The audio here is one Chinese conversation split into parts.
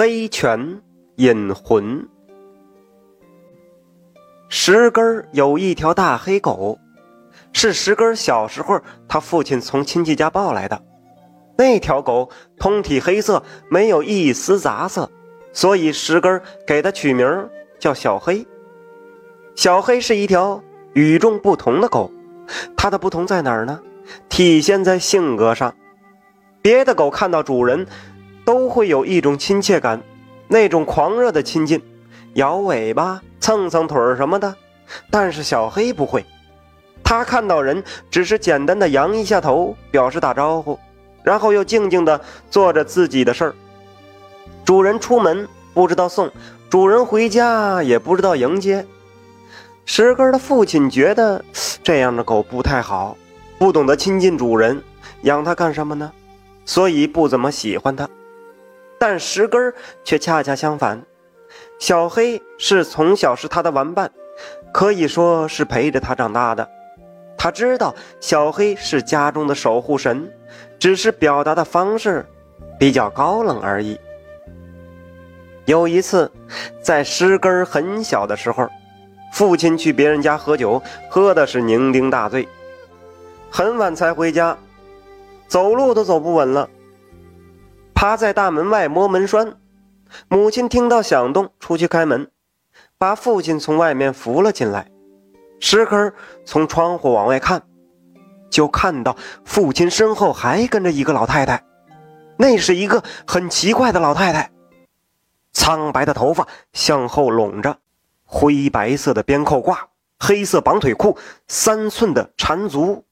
黑犬引魂。石根有一条大黑狗，是石根小时候他父亲从亲戚家抱来的。那条狗通体黑色，没有一丝杂色，所以石根给它取名叫小黑。小黑是一条与众不同的狗，它的不同在哪儿呢？体现在性格上。别的狗看到主人。都会有一种亲切感，那种狂热的亲近，摇尾巴、蹭蹭腿儿什么的。但是小黑不会，他看到人只是简单的扬一下头，表示打招呼，然后又静静的做着自己的事儿。主人出门不知道送，主人回家也不知道迎接。石根的父亲觉得这样的狗不太好，不懂得亲近主人，养它干什么呢？所以不怎么喜欢它。但石根却恰恰相反，小黑是从小是他的玩伴，可以说是陪着他长大的。他知道小黑是家中的守护神，只是表达的方式比较高冷而已。有一次，在石根很小的时候，父亲去别人家喝酒，喝的是酩酊大醉，很晚才回家，走路都走不稳了。趴在大门外摸门栓，母亲听到响动，出去开门，把父亲从外面扶了进来。石根从窗户往外看，就看到父亲身后还跟着一个老太太。那是一个很奇怪的老太太，苍白的头发向后拢着，灰白色的边扣褂，黑色绑腿裤，三寸的缠足，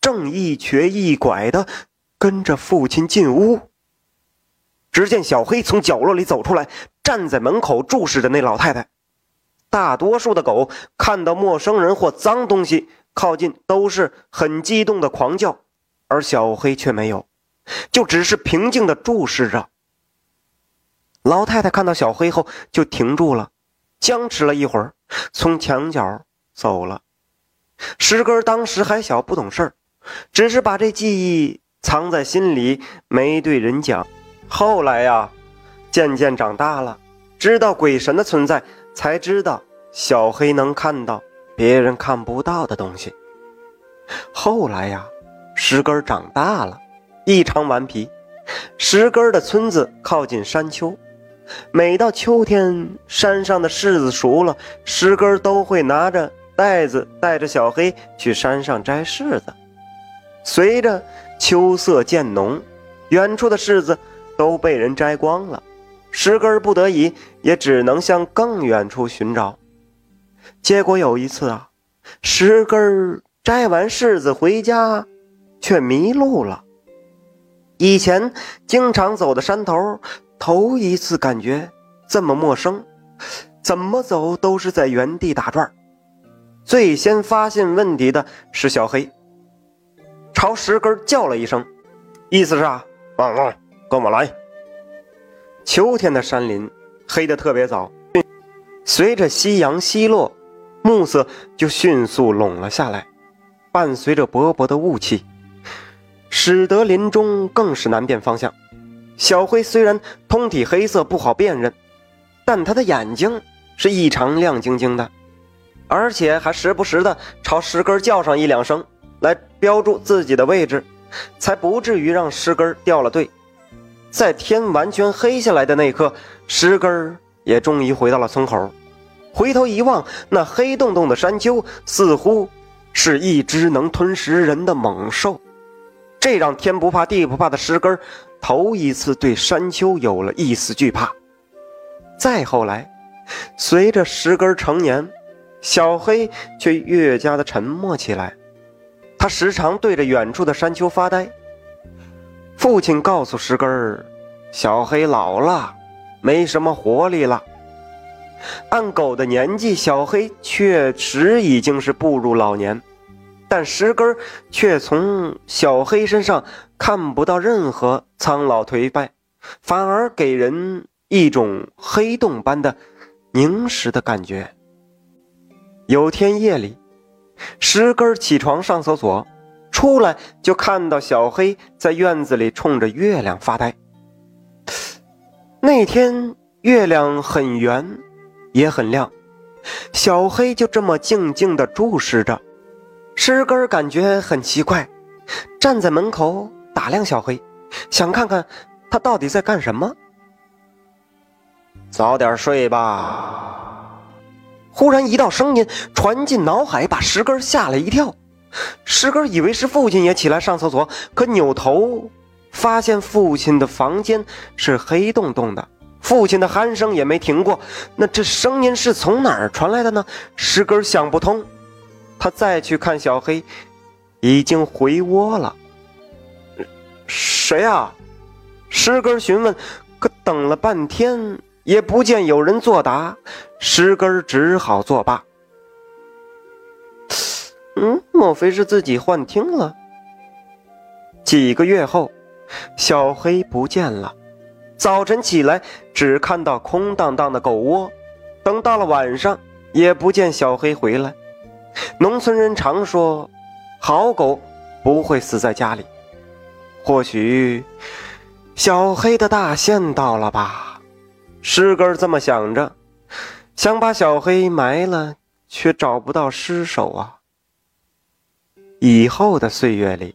正一瘸一拐的跟着父亲进屋。只见小黑从角落里走出来，站在门口注视着那老太太。大多数的狗看到陌生人或脏东西靠近，都是很激动的狂叫，而小黑却没有，就只是平静的注视着。老太太看到小黑后就停住了，僵持了一会儿，从墙角走了。石根当时还小，不懂事儿，只是把这记忆藏在心里，没对人讲。后来呀，渐渐长大了，知道鬼神的存在，才知道小黑能看到别人看不到的东西。后来呀，石根长大了，异常顽皮。石根的村子靠近山丘，每到秋天，山上的柿子熟了，石根都会拿着袋子带着小黑去山上摘柿子。随着秋色渐浓，远处的柿子。都被人摘光了，石根不得已也只能向更远处寻找。结果有一次啊，石根摘完柿子回家，却迷路了。以前经常走的山头，头一次感觉这么陌生，怎么走都是在原地打转。最先发现问题的是小黑，朝石根叫了一声，意思是啊，汪汪。跟我来。秋天的山林黑得特别早，随着夕阳西落，暮色就迅速拢了下来，伴随着薄薄的雾气，使得林中更是难辨方向。小黑虽然通体黑色不好辨认，但他的眼睛是异常亮晶晶的，而且还时不时的朝石根叫上一两声，来标注自己的位置，才不至于让石根掉了队。在天完全黑下来的那刻，石根儿也终于回到了村口。回头一望，那黑洞洞的山丘似乎是一只能吞食人的猛兽，这让天不怕地不怕的石根儿头一次对山丘有了一丝惧怕。再后来，随着石根成年，小黑却越加的沉默起来，他时常对着远处的山丘发呆。父亲告诉石根儿：“小黑老了，没什么活力了。按狗的年纪，小黑确实已经是步入老年，但石根儿却从小黑身上看不到任何苍老颓败，反而给人一种黑洞般的凝实的感觉。有天夜里，石根儿起床上厕所。”出来就看到小黑在院子里冲着月亮发呆。那天月亮很圆，也很亮，小黑就这么静静地注视着。石根感觉很奇怪，站在门口打量小黑，想看看他到底在干什么。早点睡吧。忽然一道声音传进脑海，把石根吓了一跳。石根以为是父亲也起来上厕所，可扭头发现父亲的房间是黑洞洞的，父亲的鼾声也没停过。那这声音是从哪儿传来的呢？石根想不通。他再去看小黑，已经回窝了。谁啊？石根询问。可等了半天。也不见有人作答，石根只好作罢。嗯，莫非是自己幻听了？几个月后，小黑不见了。早晨起来，只看到空荡荡的狗窝。等到了晚上，也不见小黑回来。农村人常说，好狗不会死在家里。或许，小黑的大限到了吧。石根这么想着，想把小黑埋了，却找不到尸首啊。以后的岁月里，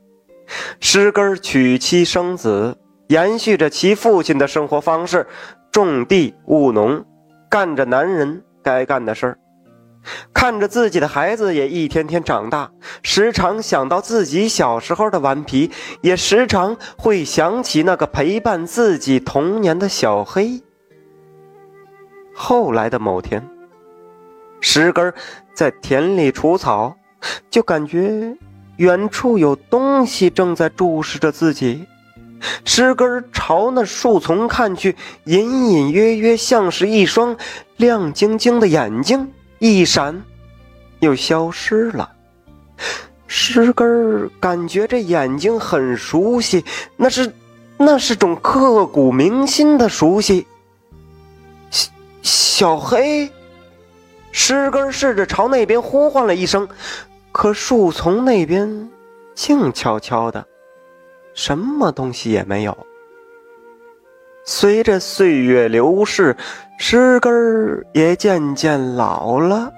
石根娶妻生子，延续着其父亲的生活方式，种地务农，干着男人该干的事儿。看着自己的孩子也一天天长大，时常想到自己小时候的顽皮，也时常会想起那个陪伴自己童年的小黑。后来的某天，石根在田里除草，就感觉远处有东西正在注视着自己。石根朝那树丛看去，隐隐约约像是一双亮晶晶的眼睛，一闪又消失了。石根感觉这眼睛很熟悉，那是那是种刻骨铭心的熟悉。小黑，石根试着朝那边呼唤了一声，可树丛那边静悄悄的，什么东西也没有。随着岁月流逝，石根儿也渐渐老了，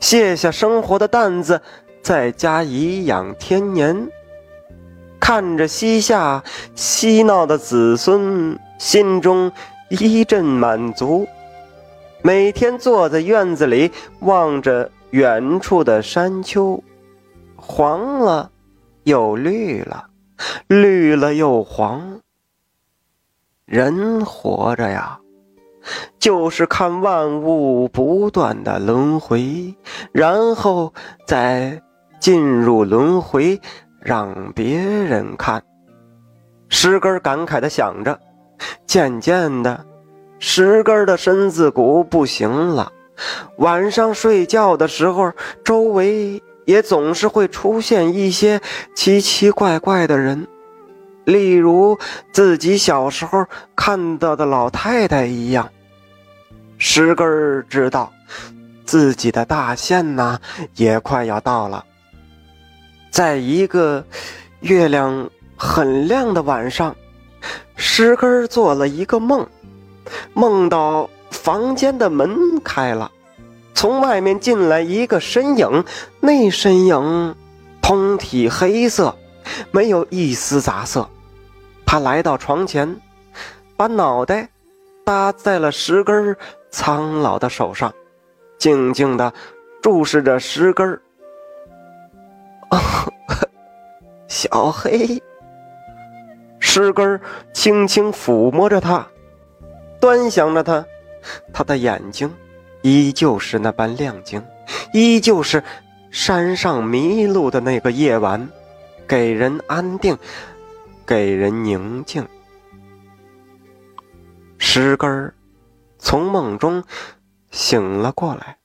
卸下生活的担子，在家颐养天年，看着膝下嬉闹的子孙，心中一阵满足。每天坐在院子里，望着远处的山丘，黄了又绿了，绿了又黄。人活着呀，就是看万物不断的轮回，然后再进入轮回，让别人看。石根感慨的想着，渐渐的。石根的身子骨不行了，晚上睡觉的时候，周围也总是会出现一些奇奇怪怪的人，例如自己小时候看到的老太太一样。石根知道，自己的大限呐也快要到了。在一个月亮很亮的晚上，石根做了一个梦。梦到房间的门开了，从外面进来一个身影，那身影通体黑色，没有一丝杂色。他来到床前，把脑袋搭在了石根苍老的手上，静静的注视着石根 小黑，石根轻轻抚摸着他。端详着他，他的眼睛依旧是那般亮晶，依旧是山上迷路的那个夜晚，给人安定，给人宁静。石根儿从梦中醒了过来，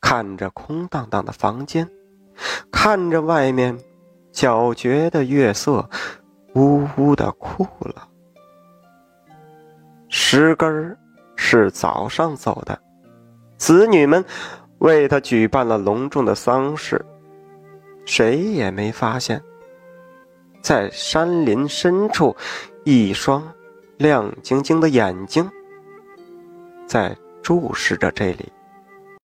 看着空荡荡的房间，看着外面皎洁的月色，呜呜的哭了。石根儿是早上走的，子女们为他举办了隆重的丧事，谁也没发现，在山林深处，一双亮晶晶的眼睛在注视着这里。